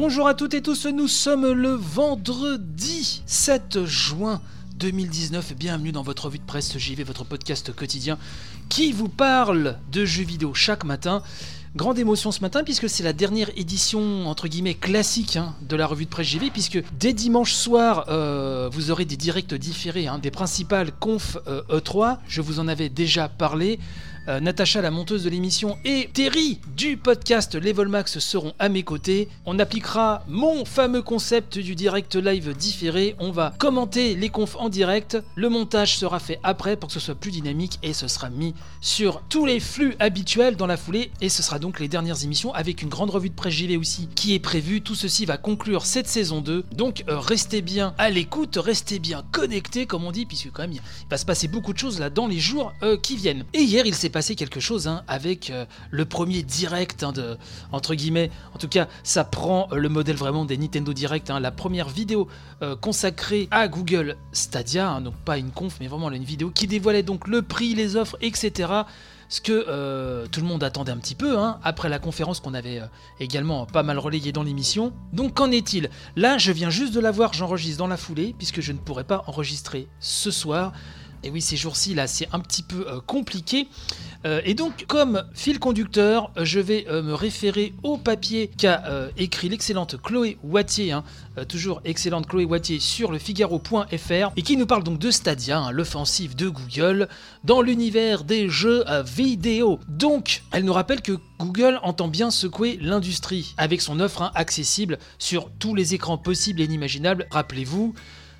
Bonjour à toutes et tous, nous sommes le vendredi 7 juin 2019. Bienvenue dans votre revue de presse JV, votre podcast quotidien qui vous parle de jeux vidéo chaque matin. Grande émotion ce matin puisque c'est la dernière édition entre guillemets classique hein, de la revue de presse JV puisque dès dimanche soir euh, vous aurez des directs différés hein, des principales conf euh, E3. Je vous en avais déjà parlé. Euh, Natacha, la monteuse de l'émission, et Terry du podcast Level Max seront à mes côtés. On appliquera mon fameux concept du direct live différé. On va commenter les confs en direct. Le montage sera fait après pour que ce soit plus dynamique et ce sera mis sur tous les flux habituels dans la foulée. Et ce sera donc les dernières émissions avec une grande revue de presse JV aussi qui est prévue. Tout ceci va conclure cette saison 2. Donc euh, restez bien à l'écoute, restez bien connectés comme on dit, puisque quand même il va se passer beaucoup de choses là dans les jours euh, qui viennent. Et hier il s'est passé quelque chose hein, avec euh, le premier direct hein, de entre guillemets. En tout cas, ça prend euh, le modèle vraiment des Nintendo Direct. hein, la première vidéo euh, consacrée à Google Stadia, donc pas une conf, mais vraiment une vidéo qui dévoilait donc le prix, les offres, etc. Ce que tout le monde attendait un petit peu après la conférence qu'on avait également pas mal relayée dans l'émission. Donc qu'en est-il? Là, je viens juste de la voir, j'enregistre dans la foulée puisque je ne pourrais pas enregistrer ce soir. Et oui, ces jours-ci, là, c'est un petit peu compliqué. Euh, et donc, comme fil conducteur, euh, je vais euh, me référer au papier qu'a écrit l'excellente Chloé Wattier, hein, toujours excellente Chloé Wattier sur le Figaro.fr, et qui nous parle donc de Stadia, hein, l'offensive de Google, dans l'univers des jeux vidéo. Donc, elle nous rappelle que Google entend bien secouer l'industrie, avec son offre hein, accessible sur tous les écrans possibles et inimaginables. Rappelez-vous,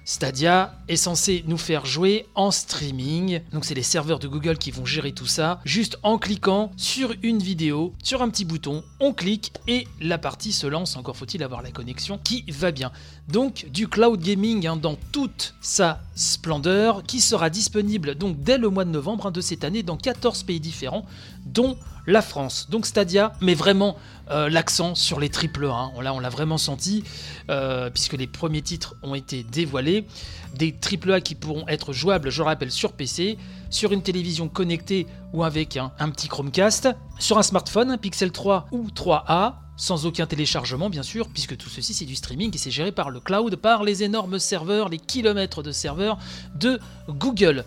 Stadia est censé nous faire jouer en streaming. Donc c'est les serveurs de Google qui vont gérer tout ça. Juste en cliquant sur une vidéo, sur un petit bouton, on clique et la partie se lance. Encore faut-il avoir la connexion qui va bien. Donc du cloud gaming hein, dans toute sa splendeur qui sera disponible dès le mois de novembre hein, de cette année dans 14 pays différents dont la France. Donc Stadia, mais vraiment euh, l'accent sur les triple A. Hein. Là, on l'a vraiment senti, euh, puisque les premiers titres ont été dévoilés. Des triple A qui pourront être jouables, je le rappelle, sur PC, sur une télévision connectée ou avec un, un petit Chromecast, sur un smartphone, un Pixel 3 ou 3A, sans aucun téléchargement bien sûr, puisque tout ceci c'est du streaming et c'est géré par le cloud, par les énormes serveurs, les kilomètres de serveurs de Google.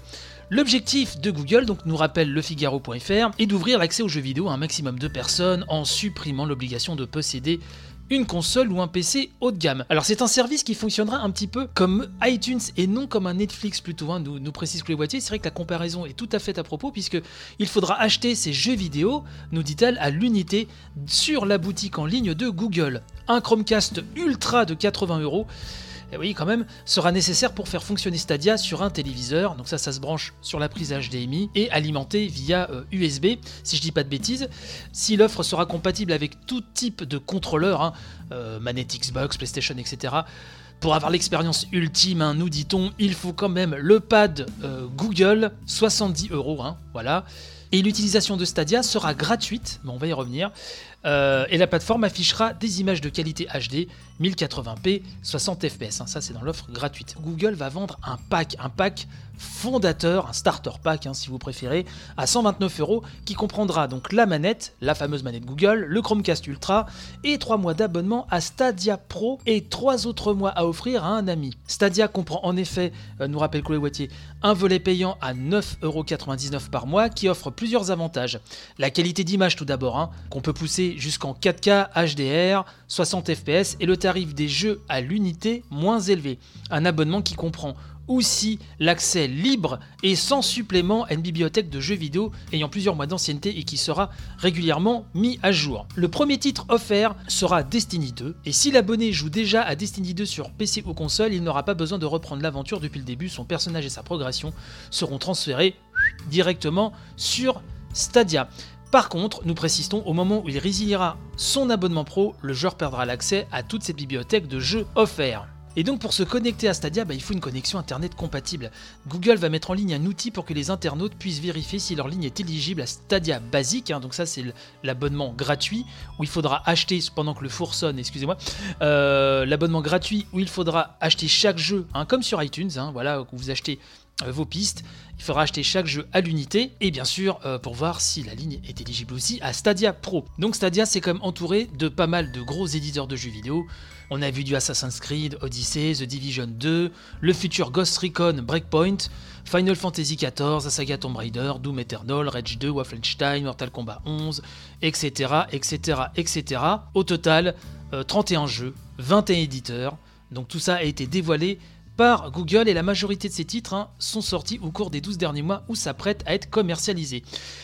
L'objectif de Google, donc nous rappelle le Figaro.fr, est d'ouvrir l'accès aux jeux vidéo à un maximum de personnes en supprimant l'obligation de posséder une console ou un PC haut de gamme. Alors c'est un service qui fonctionnera un petit peu comme iTunes et non comme un Netflix plutôt, hein, nous, nous précise Chloé Boitier. C'est vrai que la comparaison est tout à fait à propos puisque il faudra acheter ces jeux vidéo, nous dit-elle, à l'unité sur la boutique en ligne de Google. Un Chromecast ultra de 80 euros. Et oui, quand même, sera nécessaire pour faire fonctionner Stadia sur un téléviseur. Donc ça, ça se branche sur la prise HDMI et alimenté via euh, USB, si je dis pas de bêtises. Si l'offre sera compatible avec tout type de contrôleur, hein, euh, manette Xbox, PlayStation, etc. Pour avoir l'expérience ultime, hein, nous dit-on, il faut quand même le pad euh, Google, 70 euros, hein, voilà. Et l'utilisation de Stadia sera gratuite, mais on va y revenir. Euh, et la plateforme affichera des images de qualité HD 1080p 60 fps. ça, c'est dans l'offre gratuite. Google va vendre un pack, un pack fondateur, un starter pack hein, si vous préférez, à 129 euros, qui comprendra donc la manette, la fameuse manette Google, le Chromecast Ultra et 3 mois d'abonnement à Stadia Pro et 3 autres mois à offrir à un ami. Stadia comprend en effet, euh, nous rappelle Chloé Wattier, un volet payant à 9,99€ par mois qui offre plusieurs avantages. La qualité d'image tout d'abord, hein, qu'on peut pousser jusqu'en 4K HDR, 60 fps et le tarif des jeux à l'unité moins élevé. Un abonnement qui comprend aussi l'accès libre et sans supplément à une bibliothèque de jeux vidéo ayant plusieurs mois d'ancienneté et qui sera régulièrement mis à jour. Le premier titre offert sera Destiny 2 et si l'abonné joue déjà à Destiny 2 sur PC ou console, il n'aura pas besoin de reprendre l'aventure depuis le début, son personnage et sa progression seront transférés directement sur Stadia. Par contre, nous précisons, au moment où il résiliera son abonnement pro, le joueur perdra l'accès à toute cette bibliothèque de jeux offerts. Et donc pour se connecter à Stadia, bah, il faut une connexion Internet compatible. Google va mettre en ligne un outil pour que les internautes puissent vérifier si leur ligne est éligible à Stadia basique. hein. donc ça c'est l'abonnement gratuit où il faudra acheter, pendant que le four sonne, excusez-moi, euh, l'abonnement gratuit où il faudra acheter chaque jeu, hein, comme sur iTunes, hein, voilà, où vous achetez vos pistes. Il faudra acheter chaque jeu à l'unité et bien sûr euh, pour voir si la ligne est éligible aussi à Stadia Pro. Donc Stadia c'est quand même entouré de pas mal de gros éditeurs de jeux vidéo. On a vu du Assassin's Creed, Odyssey, The Division 2, le futur Ghost Recon Breakpoint, Final Fantasy XIV, la saga Tomb Raider, Doom Eternal, Rage 2, Wolfenstein, Mortal Kombat 11, etc. etc. etc. Au total, euh, 31 jeux, 21 éditeurs. Donc tout ça a été dévoilé Google et la majorité de ces titres hein, sont sortis au cours des 12 derniers mois ou s'apprêtent à être commercialisés.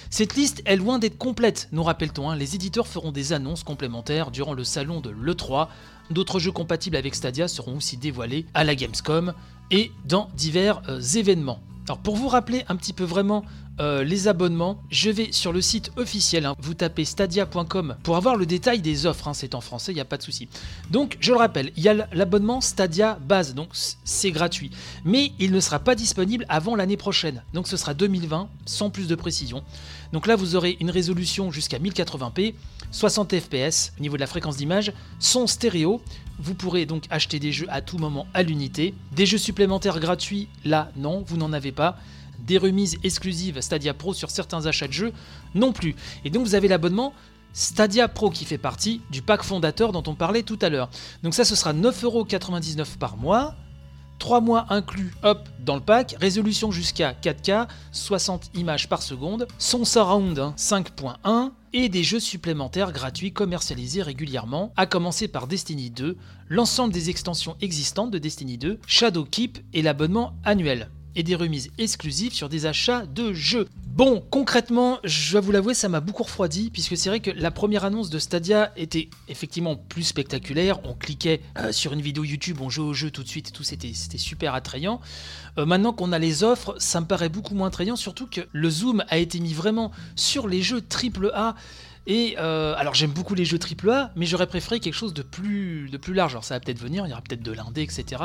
Cette liste est loin d'être complète, nous rappelle-t-on, hein, les éditeurs feront des annonces complémentaires durant le salon de l'E3, d'autres jeux compatibles avec Stadia seront aussi dévoilés à la Gamescom et dans divers euh, événements. Alors pour vous rappeler un petit peu vraiment euh, les abonnements, je vais sur le site officiel, hein, vous tapez stadia.com pour avoir le détail des offres, hein, c'est en français, il n'y a pas de souci. Donc je le rappelle, il y a l'abonnement Stadia base, donc c'est gratuit, mais il ne sera pas disponible avant l'année prochaine, donc ce sera 2020, sans plus de précision. Donc là vous aurez une résolution jusqu'à 1080p, 60 fps au niveau de la fréquence d'image, son stéréo, vous pourrez donc acheter des jeux à tout moment à l'unité. Des jeux supplémentaires gratuits, là non, vous n'en avez pas. Des remises exclusives Stadia Pro sur certains achats de jeux, non plus. Et donc vous avez l'abonnement Stadia Pro qui fait partie du pack fondateur dont on parlait tout à l'heure. Donc ça ce sera 9,99€ par mois. 3 mois inclus, hop, dans le pack, résolution jusqu'à 4K, 60 images par seconde, son surround hein, 5.1 et des jeux supplémentaires gratuits commercialisés régulièrement, à commencer par Destiny 2, l'ensemble des extensions existantes de Destiny 2, Shadowkeep et l'abonnement annuel et des remises exclusives sur des achats de jeux. Bon, concrètement, je dois vous l'avouer, ça m'a beaucoup refroidi, puisque c'est vrai que la première annonce de Stadia était effectivement plus spectaculaire. On cliquait euh, sur une vidéo YouTube, on jouait au jeu tout de suite et tout, c'était super attrayant. Euh, maintenant qu'on a les offres, ça me paraît beaucoup moins attrayant, surtout que le zoom a été mis vraiment sur les jeux AAA. Et euh, alors j'aime beaucoup les jeux AAA, mais j'aurais préféré quelque chose de plus, de plus large. Alors ça va peut-être venir, il y aura peut-être de l'indé, etc.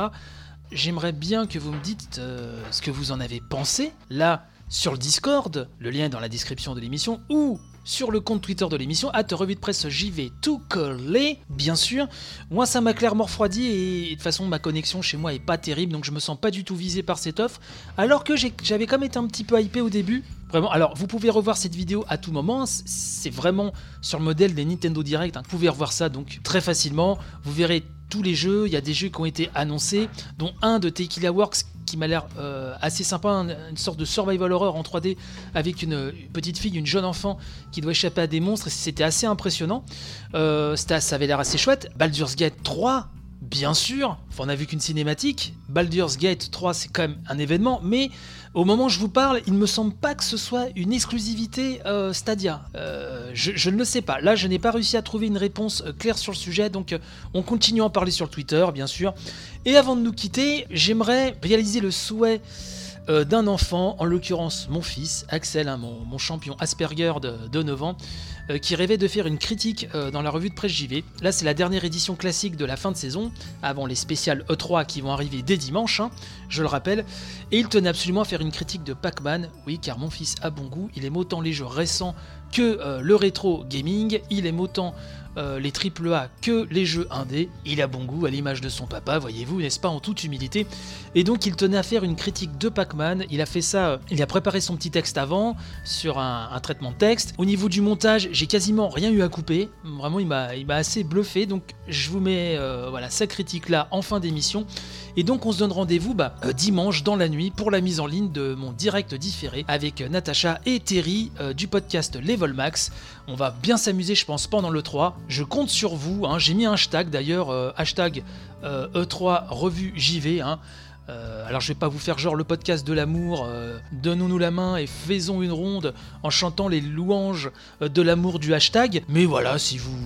J'aimerais bien que vous me dites euh, ce que vous en avez pensé, là, sur le Discord, le lien est dans la description de l'émission, ou sur le compte Twitter de l'émission, à revue de presse j'y vais tout coller, bien sûr. Moi, ça m'a clairement refroidi et, de toute façon, ma connexion chez moi est pas terrible, donc je me sens pas du tout visé par cette offre. Alors que j'avais quand même été un petit peu hypé au début. Vraiment, alors vous pouvez revoir cette vidéo à tout moment, c- c'est vraiment sur le modèle des Nintendo Direct, hein. vous pouvez revoir ça donc très facilement, vous verrez les jeux, il y a des jeux qui ont été annoncés, dont un de Tequila Works qui m'a l'air euh, assez sympa, un- une sorte de survival horror en 3D avec une, petite fille, une jeune enfant qui doit échapper à des monstres, c'était assez impressionnant, euh, c'était- ça avait l'air assez chouette. Baldur's Gate 3, bien sûr, on a vu qu'une cinématique, Baldur's Gate 3 c'est quand même un événement, mais au moment où je vous parle, il ne me semble pas que ce soit une exclusivité euh, Stadia. Euh, je, ne le sais pas. Là, je n'ai pas réussi à trouver une réponse euh, claire sur le sujet, donc on continue à en parler sur Twitter, bien sûr. Et avant de nous quitter, j'aimerais réaliser le souhait d'un enfant, en l'occurrence mon fils, Axel, hein, mon, champion Asperger de 9 ans, euh, qui rêvait de faire une critique euh, dans la revue de presse JV. Là, c'est la dernière édition classique de la fin de saison, avant les spéciales E3 qui vont arriver dès dimanche, hein, je le rappelle. Et il tenait absolument à faire une critique de Pac-Man, oui, car mon fils a bon goût, il aime autant les jeux récents que euh, le rétro gaming, il aime autant euh, les AAA que les jeux indés, il a bon goût à l'image de son papa, voyez-vous, n'est-ce pas, en toute humilité. Et donc il tenait à faire une critique de Pac-Man, il a fait ça, euh, il a préparé son petit texte avant, sur un, traitement de texte. Au niveau du montage, j'ai quasiment rien eu à couper, vraiment il m'a assez bluffé, donc je vous mets euh, voilà, sa critique là en fin d'émission. Et donc on se donne rendez-vous bah, dimanche dans la nuit pour la mise en ligne de mon direct différé avec Natacha et Terry du podcast Level Max. On va bien s'amuser je pense pendant le 3. Je compte sur vous, hein. j'ai mis un hashtag d'ailleurs, euh, hashtag euh, E3 revue JV. Hein. Euh, alors je vais pas vous faire genre le podcast de l'amour, donnons-nous la main et faisons une ronde en chantant les louanges de l'amour du hashtag. Mais voilà, si vous,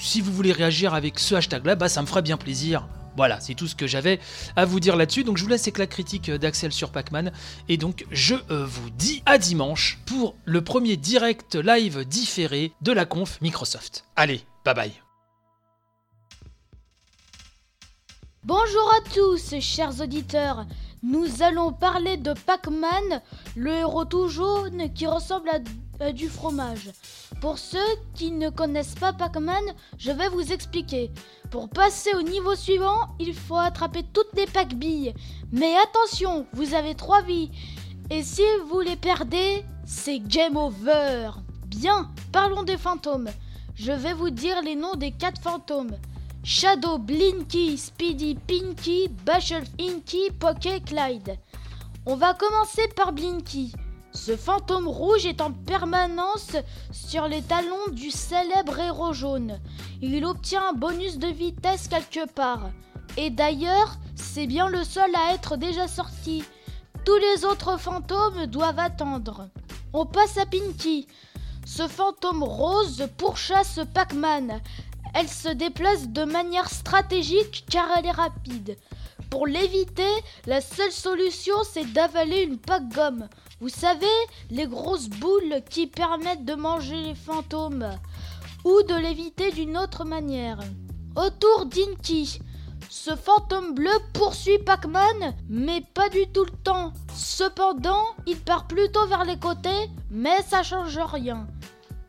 si vous voulez réagir avec ce hashtag là, bah ça me fera bien plaisir. Voilà, c'est tout ce que j'avais à vous dire là-dessus. Donc je vous laisse avec la critique d'Axel sur Pac-Man. Et donc je euh, vous dis à dimanche pour le premier direct live différé de la conf Microsoft. Allez, bye bye. Bonjour à tous, chers auditeurs. Nous allons parler de Pac-Man, le héros tout jaune qui ressemble à, à du fromage. Pour ceux qui ne connaissent pas Pac-Man, je vais vous expliquer. Pour passer au niveau suivant, il faut attraper toutes les Pac-billes. Mais attention, vous avez trois vies. Et si vous les perdez, c'est game over. Bien, parlons des fantômes. Je vais vous dire les noms des quatre fantômes. Shadow, Blinky, Speedy, Pinky, Bashel, Inky, Poké, Clyde. On va commencer par Blinky. Ce fantôme rouge est en permanence sur les talons du célèbre héros jaune. Il obtient un bonus de vitesse quelque part. Et d'ailleurs, c'est bien le seul à être déjà sorti. Tous les autres fantômes doivent attendre. On passe à Pinky. Ce fantôme rose pourchasse Pac-Man. Elle se déplace de manière stratégique car elle est rapide. Pour l'éviter, la seule solution c'est d'avaler une pack gomme. Vous savez, les grosses boules qui permettent de manger les fantômes. Ou de l'éviter d'une autre manière. Autour d'Inky. Ce fantôme bleu poursuit Pac-Man, mais pas du tout le temps. Cependant, il part plutôt vers les côtés, mais ça change rien.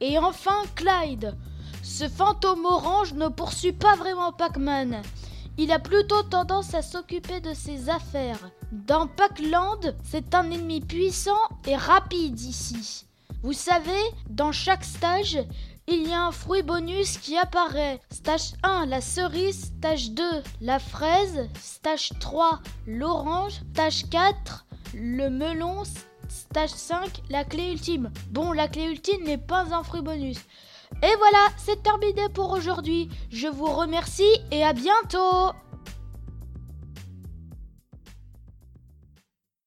Et enfin, Clyde. Ce fantôme orange ne poursuit pas vraiment Pac-Man. Il a plutôt tendance à s'occuper de ses affaires. Dans Pac-Land, c'est un ennemi puissant et rapide ici. Vous savez, dans chaque stage, il y a un fruit bonus qui apparaît. Stage 1, la cerise. Stage 2, la fraise. Stage 3, l'orange. Stage 4, le melon. Stage 5, la clé ultime. Bon, la clé ultime n'est pas un fruit bonus. Et voilà, c'est terminé pour aujourd'hui. Je vous remercie et à bientôt